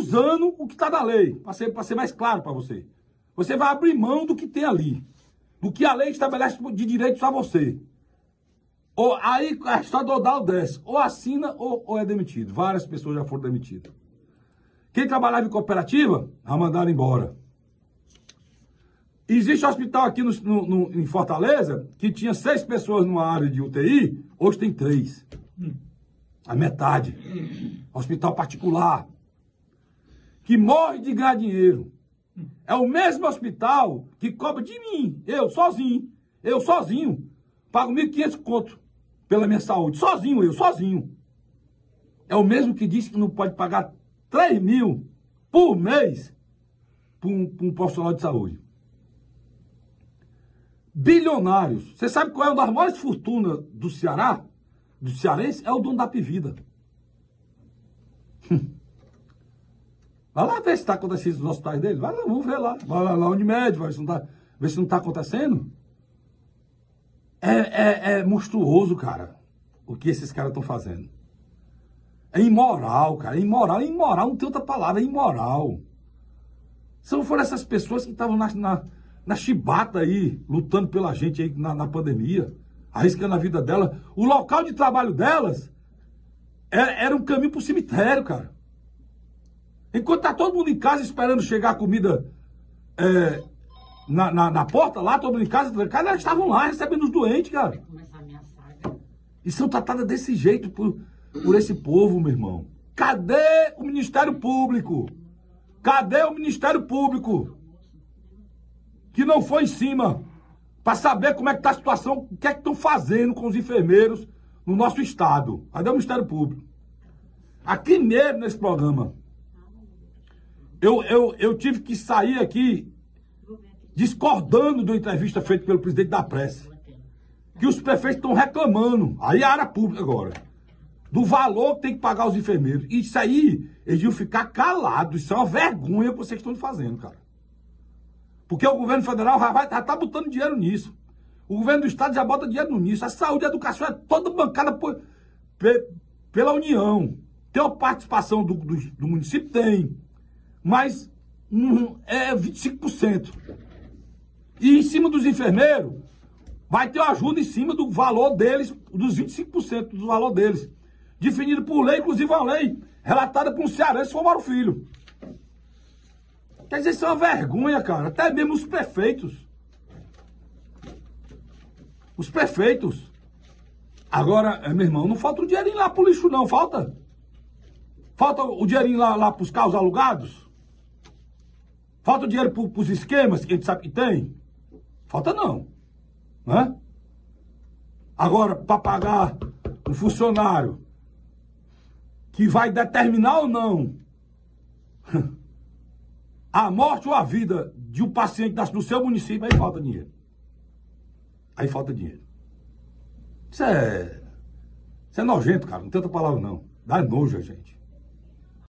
usando o que está na lei, para ser, ser mais claro para você. Você vai abrir mão do que tem ali, do que a lei estabelece de direitos a você. Ou, aí a história do Odal desce, ou assina ou, ou é demitido. Várias pessoas já foram demitidas. Quem trabalhava em cooperativa, a mandaram embora. Existe um hospital aqui no, no, no, em Fortaleza que tinha seis pessoas numa área de UTI, hoje tem três. A metade. Hospital particular. Que morre de ganhar dinheiro. É o mesmo hospital que cobra de mim, eu sozinho. Eu sozinho. Pago 1.500 conto pela minha saúde. Sozinho, eu, sozinho. É o mesmo que disse que não pode pagar 3 mil por mês para um, um profissional de saúde bilionários. Você sabe qual é uma das maiores fortunas do Ceará? Do cearense? É o dono da Pivida. Vai lá ver se está acontecendo nos hospitais dele. Vai lá, vamos ver lá. Vai lá, lá onde mede, vai ver se não está tá acontecendo. É, é, é monstruoso, cara, o que esses caras estão fazendo. É imoral, cara. É imoral, é imoral, não tem outra palavra, é imoral. Se não for essas pessoas que estavam na, na na chibata aí, lutando pela gente aí na, na pandemia, arriscando a vida dela. O local de trabalho delas era, era um caminho para o cemitério, cara. Enquanto tá todo mundo em casa esperando chegar a comida é, na, na, na, porta lá, todo mundo em casa, cara, elas estavam lá recebendo os doentes, cara. E são tratadas desse jeito por, por esse povo, meu irmão. Cadê o Ministério Público? Cadê o Ministério Público? que não foi em cima para saber como é que está a situação, o que é que estão fazendo com os enfermeiros no nosso estado. Cadê o Ministério Público? Aqui mesmo nesse programa, eu, eu, eu tive que sair aqui discordando da entrevista feita pelo presidente da pressa. Que os prefeitos estão reclamando, aí é a área pública agora, do valor que tem que pagar os enfermeiros. Isso aí, eles iam ficar calados. Isso é uma vergonha que vocês estão fazendo, cara. Porque o governo federal já, vai, já tá botando dinheiro nisso. O governo do estado já bota dinheiro nisso. A saúde e a educação é toda bancada por, pela União. Tem uma participação do, do, do município? Tem. Mas um, é 25%. E em cima dos enfermeiros, vai ter ajuda em cima do valor deles, dos 25% do valor deles. Definido por lei, inclusive uma lei relatada por um cearense, Fomaro Filho. Quer dizer, isso é uma vergonha, cara. Até mesmo os prefeitos. Os prefeitos. Agora, é, meu irmão, não falta o dinheirinho lá pro lixo, não. Falta? Falta o dinheirinho lá, lá pros carros alugados? Falta dinheiro pro, pros esquemas que a gente sabe que tem? Falta não. Né? Agora, para pagar um funcionário que vai determinar ou não a morte ou a vida de um paciente do seu município, aí falta dinheiro. Aí falta dinheiro. Isso é. Isso é nojento, cara. Não tem outra palavra, não. Dá nojo a gente.